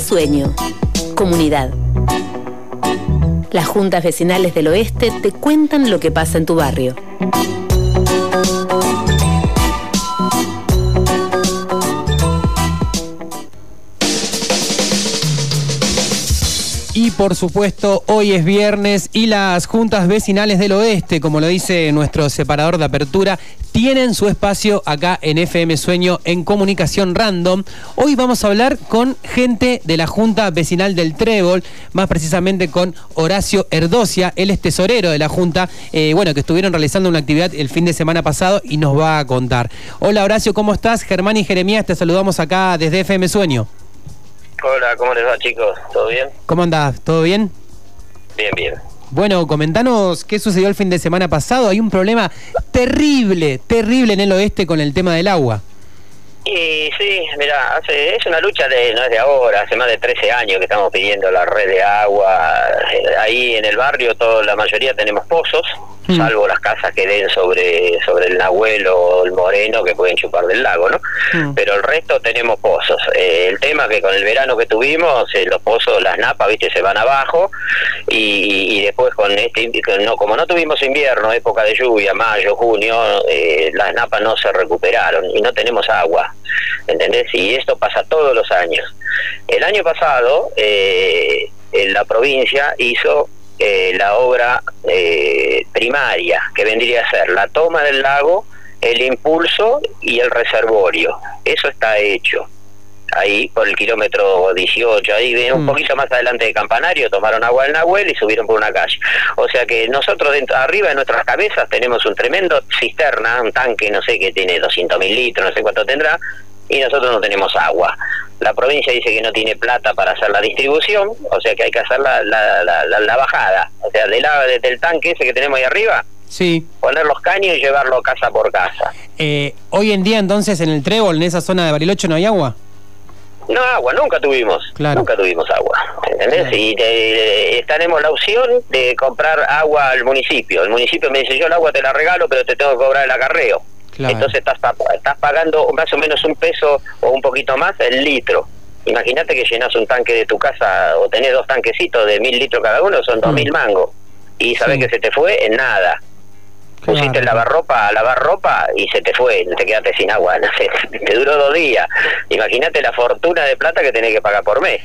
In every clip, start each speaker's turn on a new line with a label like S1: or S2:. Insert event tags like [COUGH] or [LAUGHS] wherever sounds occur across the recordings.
S1: Sueño. Comunidad. Las juntas vecinales del oeste te cuentan lo que pasa en tu barrio.
S2: Por supuesto, hoy es viernes y las juntas vecinales del oeste, como lo dice nuestro separador de apertura, tienen su espacio acá en FM Sueño en Comunicación Random. Hoy vamos a hablar con gente de la Junta Vecinal del Trébol, más precisamente con Horacio Erdocia, él es tesorero de la Junta, eh, bueno, que estuvieron realizando una actividad el fin de semana pasado y nos va a contar. Hola Horacio, ¿cómo estás? Germán y Jeremías, te saludamos acá desde FM Sueño.
S3: Hola, ¿cómo les va chicos? ¿Todo bien?
S2: ¿Cómo andás? ¿Todo bien?
S3: Bien, bien.
S2: Bueno, comentanos qué sucedió el fin de semana pasado. Hay un problema terrible, terrible en el oeste con el tema del agua.
S3: Y sí, mira, hace, es una lucha de no es de ahora, hace más de 13 años que estamos pidiendo la red de agua. Ahí en el barrio todo, la mayoría tenemos pozos, mm. salvo las casas que den sobre sobre el Nahuel o el Moreno que pueden chupar del lago, ¿no? Mm. Pero el resto tenemos pozos. Eh, el tema que con el verano que tuvimos, eh, los pozos, las napas, viste, se van abajo y, después con este, no, como no tuvimos invierno, época de lluvia, mayo, junio, eh, las napas no se recuperaron y no tenemos agua. ¿entendés? Y esto pasa todos los años. El año pasado, eh, en la provincia hizo eh, la obra eh, primaria, que vendría a ser la toma del lago, el impulso y el reservorio. Eso está hecho ahí por el kilómetro 18, ahí un mm. poquito más adelante de Campanario, tomaron agua del Nahuel y subieron por una calle. O sea que nosotros dentro, arriba de nuestras cabezas tenemos un tremendo cisterna, un tanque, no sé, que tiene 200 mil litros, no sé cuánto tendrá, y nosotros no tenemos agua. La provincia dice que no tiene plata para hacer la distribución, o sea que hay que hacer la, la, la, bajada, o sea, del, desde el tanque ese que tenemos ahí arriba,
S2: sí.
S3: poner los caños y llevarlo casa por casa.
S2: Eh, hoy en día entonces en el Trébol, en esa zona de Bariloche, no hay agua.
S3: No, agua, nunca tuvimos. Nunca tuvimos agua. ¿Entendés? Y tenemos la opción de comprar agua al municipio. El municipio me dice, yo el agua te la regalo, pero te tengo que cobrar el acarreo. Entonces estás, estás pagando más o menos un peso o un poquito más el litro. Imagínate que llenas un tanque de tu casa o tenés dos tanquecitos de mil litros cada uno, son dos mil mangos. Y sabes que se te fue en nada pusiste el lavarropa a lavar ropa y se te fue, te quedaste sin agua, [LAUGHS] no sé, te duró dos días. Imagínate la fortuna de plata que tenés que pagar por mes.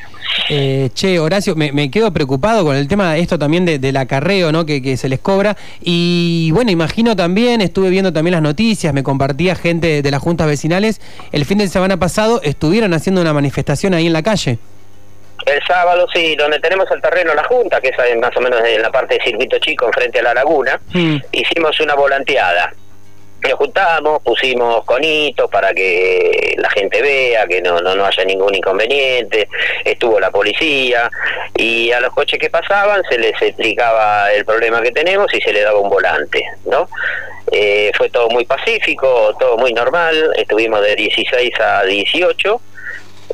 S2: Eh, che, Horacio, me, quedo preocupado con el tema de esto también de, del acarreo, ¿no? Que, que, se les cobra. Y bueno, imagino también, estuve viendo también las noticias, me compartía gente de las juntas vecinales, el fin de semana pasado estuvieron haciendo una manifestación ahí en la calle.
S3: El sábado, sí, donde tenemos el terreno La Junta, que es más o menos en la parte de Circuito Chico, enfrente a la laguna, mm. hicimos una volanteada. Nos juntamos, pusimos conitos para que la gente vea, que no, no, no haya ningún inconveniente, estuvo la policía y a los coches que pasaban se les explicaba el problema que tenemos y se les daba un volante, ¿no? Eh, fue todo muy pacífico, todo muy normal, estuvimos de 16 a 18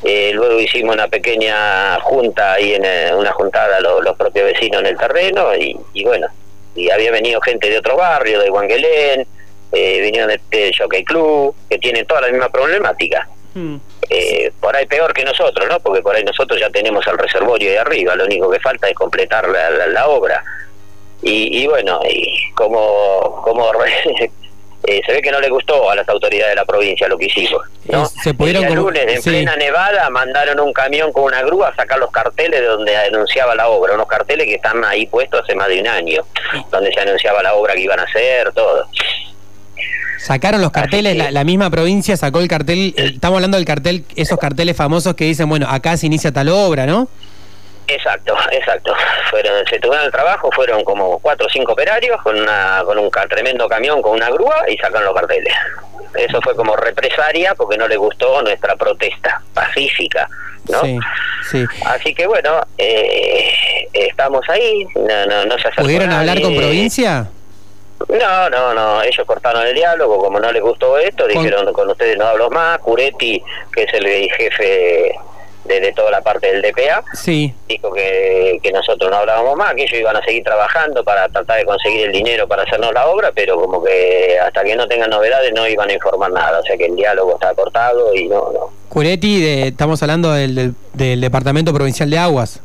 S3: eh, luego hicimos una pequeña junta ahí, en eh, una juntada los, los propios vecinos en el terreno y, bueno, y había venido gente de otro barrio, de Guanguelén, eh, vinieron del Jockey Club, que tienen toda la misma problemática. Hmm. Eh, por ahí peor que nosotros, ¿no? Porque por ahí nosotros ya tenemos el reservorio de arriba, lo único que falta es completar la, obra. Y, y, bueno, y como, como [LAUGHS] Eh, se ve que no le gustó a las autoridades de la provincia lo que hicimos. ¿no?
S2: Se pudieron
S3: el lunes, en plena nevada, mandaron un camión con una grúa a sacar los carteles de donde anunciaba la obra, unos carteles que están ahí puestos hace más de un año, donde se anunciaba la obra que iban a hacer, todo.
S2: Sacaron los carteles, la, misma provincia sacó el cartel, estamos hablando del cartel, esos carteles famosos que dicen, bueno, acá se inicia tal obra, ¿no?
S3: Exacto, exacto. Fueron, se tuvieron el trabajo, fueron como cuatro o cinco operarios con, una, con un tremendo camión con una grúa y sacaron los carteles. Eso fue como represaria porque no le gustó nuestra protesta pacífica, ¿no? Sí, sí. Así que bueno, eh, estamos ahí. No, no, no se
S2: ¿Pudieron hablar con provincia?
S3: No, no, no, ellos cortaron el diálogo, como no les gustó esto, dijeron con ustedes no hablo más, Curetti, que es el jefe de, toda la parte del DPA.
S2: Sí.
S3: Dijo que, que nosotros no hablábamos más, que ellos iban a seguir trabajando para tratar de conseguir el dinero para hacernos la obra, pero como que hasta que no tengan novedades no iban a informar nada. O sea que el diálogo está cortado y no, no,
S2: Curetti, de, estamos hablando del, del, Departamento Provincial de Aguas.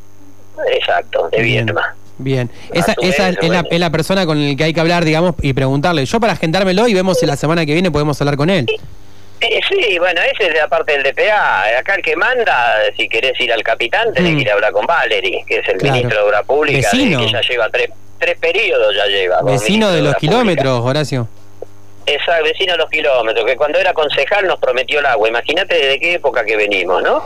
S3: Exacto, de Vietma.
S2: Bien, esa, esa es, la, es, la, persona con la que hay que hablar, digamos, y preguntarle. Yo para agendármelo y vemos si la semana que viene podemos hablar con él.
S3: Eh, sí, bueno, ese es la parte del DPA. Acá el que manda, si querés ir al capitán, tenés mm. que ir a hablar con Valery, que es el ministro de Obra Pública, que ya lleva tres, tres periodos, ya lleva.
S2: Vecino de los kilómetros, Horacio.
S3: Esa vecino de los kilómetros, que cuando era concejal nos prometió el agua. Imagínate de qué época que venimos, ¿no?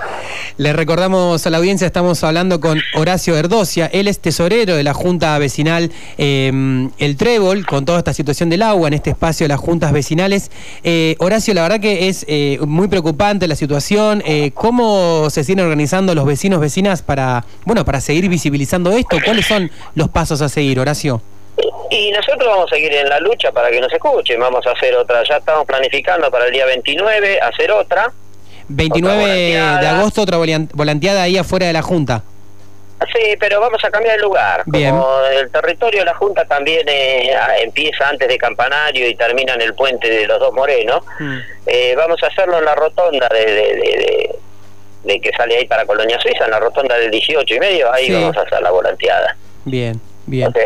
S2: Le recordamos a la audiencia, estamos hablando con Horacio Erdocia, él es tesorero de la Junta Vecinal eh, El Trébol, con toda esta situación del agua en este espacio de las juntas vecinales. Eh, Horacio, la verdad que es eh, muy preocupante la situación. ¿Cómo se siguen organizando los vecinos, vecinas para, bueno, para seguir visibilizando esto? ¿Cuáles son los pasos a seguir, Horacio?
S3: Y nosotros vamos a seguir en la lucha para que nos escuchen. Vamos a hacer otra, ya estamos planificando para el día 29 hacer otra.
S2: 29 de agosto, otra volanteada ahí afuera de la Junta.
S3: Sí, pero vamos a cambiar el lugar. Como el territorio de la Junta también eh, empieza antes de Campanario y termina en el puente de los dos Morenos, mm. eh, vamos a hacerlo en la rotonda de, de, que sale ahí para Colonia Suiza, en la rotonda del 18 y medio, ahí vamos a hacer la volanteada.
S2: Bien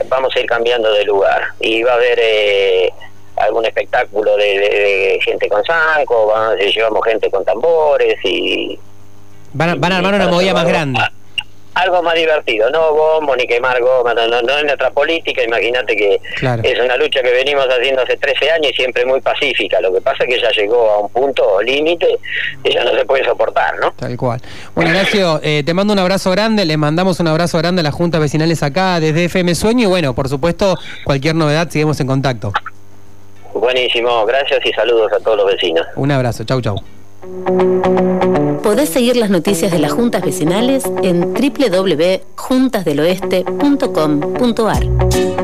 S3: vamos a ir cambiando de lugar. Y va a haber eh, algún espectáculo de, gente con zanco, llevamos gente con tambores y...
S2: Van a, van a armar una movida más grande
S3: algo más divertido, no bombo ni quemar goma, no, no, es nuestra política, imagínate que es una lucha que venimos haciendo hace 13 años y siempre muy pacífica, lo que pasa es que ya llegó a un punto límite y ya no se puede soportar, ¿no?
S2: Tal cual. Bueno, Ignacio, eh, te mando un abrazo grande, le mandamos un abrazo grande a las juntas vecinales acá desde FM Sueño y bueno, por supuesto, cualquier novedad seguimos en contacto.
S3: Buenísimo, gracias y saludos a todos los vecinos.
S2: Un abrazo, chau chau.
S1: Podés seguir las noticias de las juntas vecinales en www.juntasdeloeste.com.ar.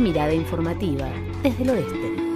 S1: mirada informativa desde el oeste.